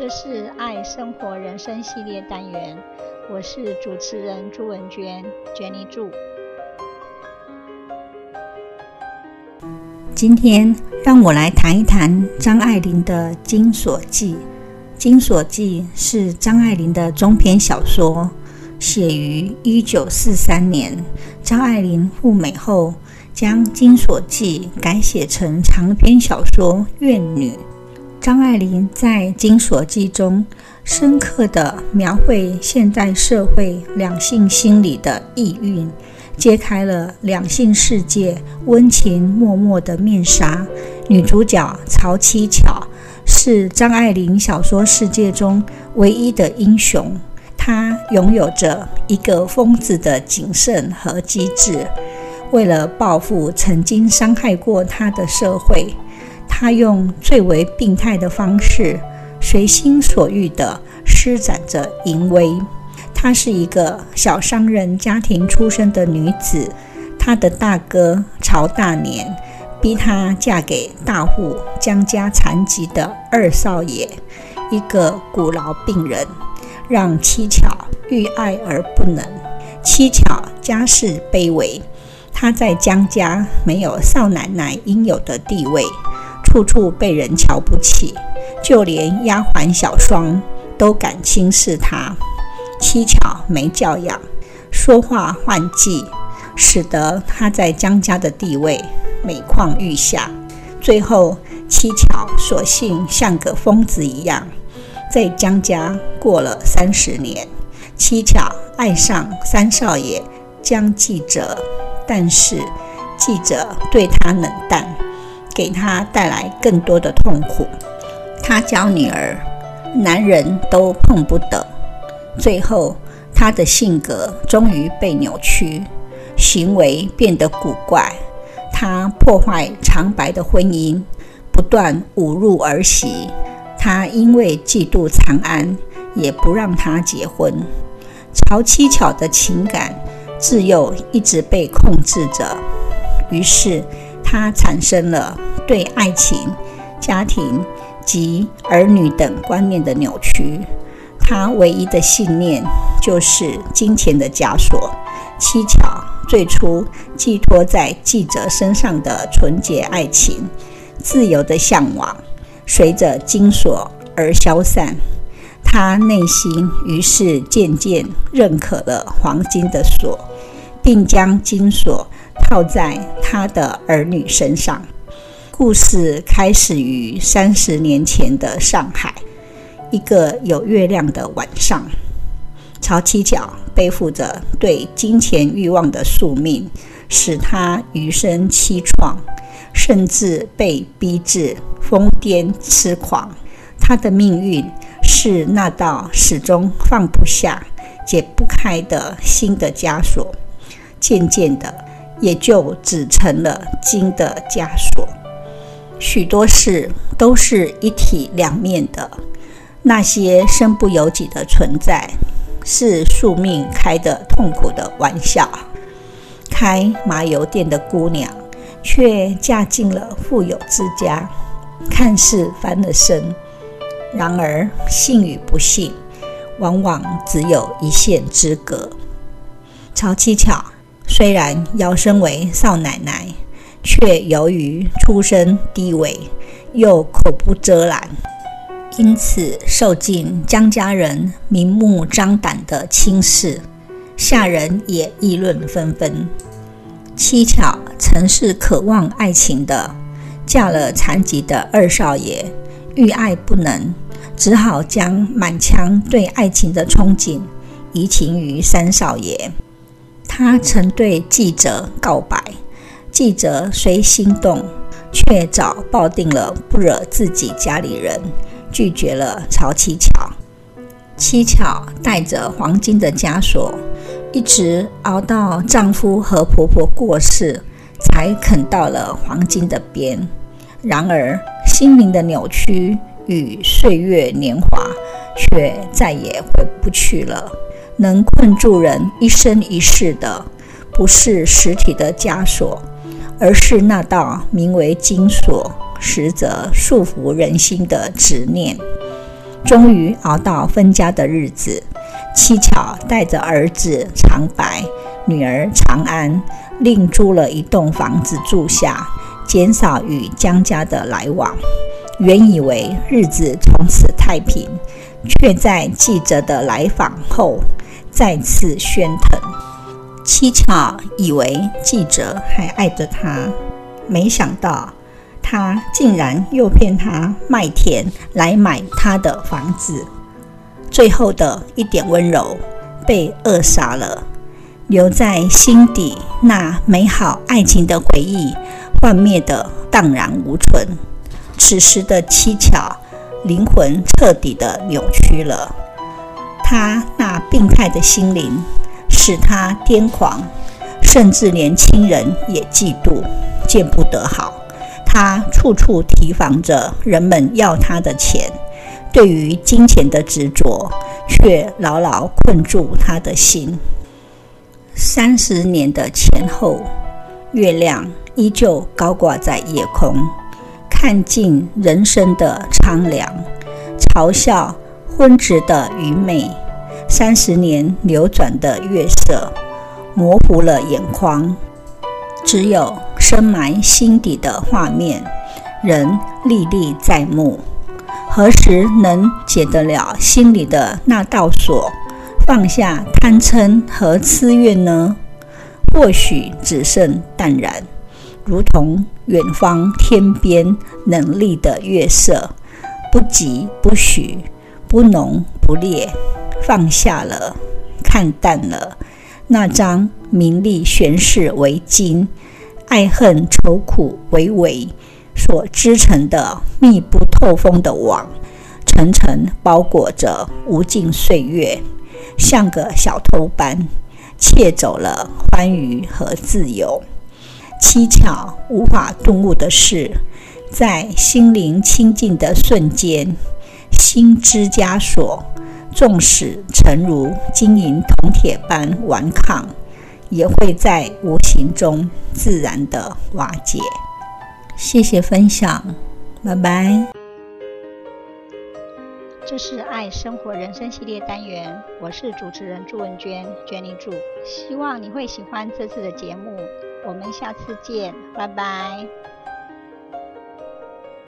这是爱生活人生系列单元，我是主持人朱文娟，Jenny 朱。今天让我来谈一谈张爱玲的《金锁记》。《金锁记》是张爱玲的中篇小说，写于一九四三年。张爱玲赴美后，将《金锁记》改写成长篇小说《怨女》。张爱玲在《金锁记》中深刻地描绘现代社会两性心理的意蕴，揭开了两性世界温情脉脉的面纱。女主角曹七巧是张爱玲小说世界中唯一的英雄，她拥有着一个疯子的谨慎和机智，为了报复曾经伤害过她的社会。他用最为病态的方式，随心所欲地施展着淫威。她是一个小商人家庭出身的女子，她的大哥曹大年逼她嫁给大户江家残疾的二少爷，一个骨劳病人，让七巧欲爱而不能。七巧家世卑微，她在江家没有少奶奶应有的地位。处处被人瞧不起，就连丫鬟小双都敢轻视她。七巧没教养，说话换季，使得她在江家的地位每况愈下。最后，七巧索性像个疯子一样，在江家过了三十年。七巧爱上三少爷江记者，但是记者对她冷淡。给他带来更多的痛苦。他教女儿，男人都碰不得。最后，他的性格终于被扭曲，行为变得古怪。他破坏长白的婚姻，不断侮辱儿媳。他因为嫉妒长安，也不让他结婚。曹七巧的情感自幼一直被控制着，于是。他产生了对爱情、家庭及儿女等观念的扭曲。他唯一的信念就是金钱的枷锁。七巧最初寄托在记者身上的纯洁爱情、自由的向往，随着金锁而消散。他内心于是渐渐认可了黄金的锁，并将金锁。靠在他的儿女身上。故事开始于三十年前的上海，一个有月亮的晚上。曹七巧背负着对金钱欲望的宿命，使他余生凄怆，甚至被逼至疯癫痴狂。他的命运是那道始终放不下、解不开的新的枷锁。渐渐的。也就只成了金的枷锁。许多事都是一体两面的，那些身不由己的存在，是宿命开的痛苦的玩笑。开麻油店的姑娘，却嫁进了富有之家，看似翻了身，然而幸与不幸，往往只有一线之隔。曹七巧。虽然摇身为少奶奶，却由于出身低微，又口不遮拦，因此受尽江家人明目张胆的轻视，下人也议论纷纷。七巧曾是渴望爱情的，嫁了残疾的二少爷，欲爱不能，只好将满腔对爱情的憧憬移情于三少爷。他曾对记者告白，记者虽心动，却早抱定了不惹自己家里人，拒绝了曹七巧。七巧带着黄金的枷锁，一直熬到丈夫和婆婆过世，才啃到了黄金的边。然而，心灵的扭曲与岁月年华，却再也回不去了。能困住人一生一世的，不是实体的枷锁，而是那道名为金锁，实则束缚人心的执念。终于熬到分家的日子，七巧带着儿子长白、女儿长安，另租了一栋房子住下，减少与江家的来往。原以为日子从此太平，却在记者的来访后再次喧腾。七巧以为记者还爱着他，没想到。他竟然诱骗他卖田来买他的房子，最后的一点温柔被扼杀了，留在心底那美好爱情的回忆幻灭的荡然无存。此时的七巧灵魂彻底的扭曲了，他那病态的心灵使他癫狂，甚至连亲人也嫉妒，见不得好。他处处提防着人们要他的钱，对于金钱的执着却牢牢困住他的心。三十年的前后，月亮依旧高挂在夜空，看尽人生的苍凉，嘲笑昏执的愚昧。三十年流转的月色，模糊了眼眶。只有深埋心底的画面，仍历历在目。何时能解得了心里的那道锁，放下贪嗔和痴怨呢？或许只剩淡然，如同远方天边冷冽的月色，不疾不徐，不浓不烈，放下了，看淡了。那张名利权势为金，爱恨愁苦为围，所织成的密不透风的网，层层包裹着无尽岁月，像个小偷般窃走了欢愉和自由。蹊跷无法顿悟的是，在心灵清净的瞬间，心之枷锁。纵使诚如金银铜铁般顽抗，也会在无形中自然的瓦解。谢谢分享，拜拜。这是爱生活人生系列单元，我是主持人朱文娟，娟妮祝，希望你会喜欢这次的节目。我们下次见，拜拜。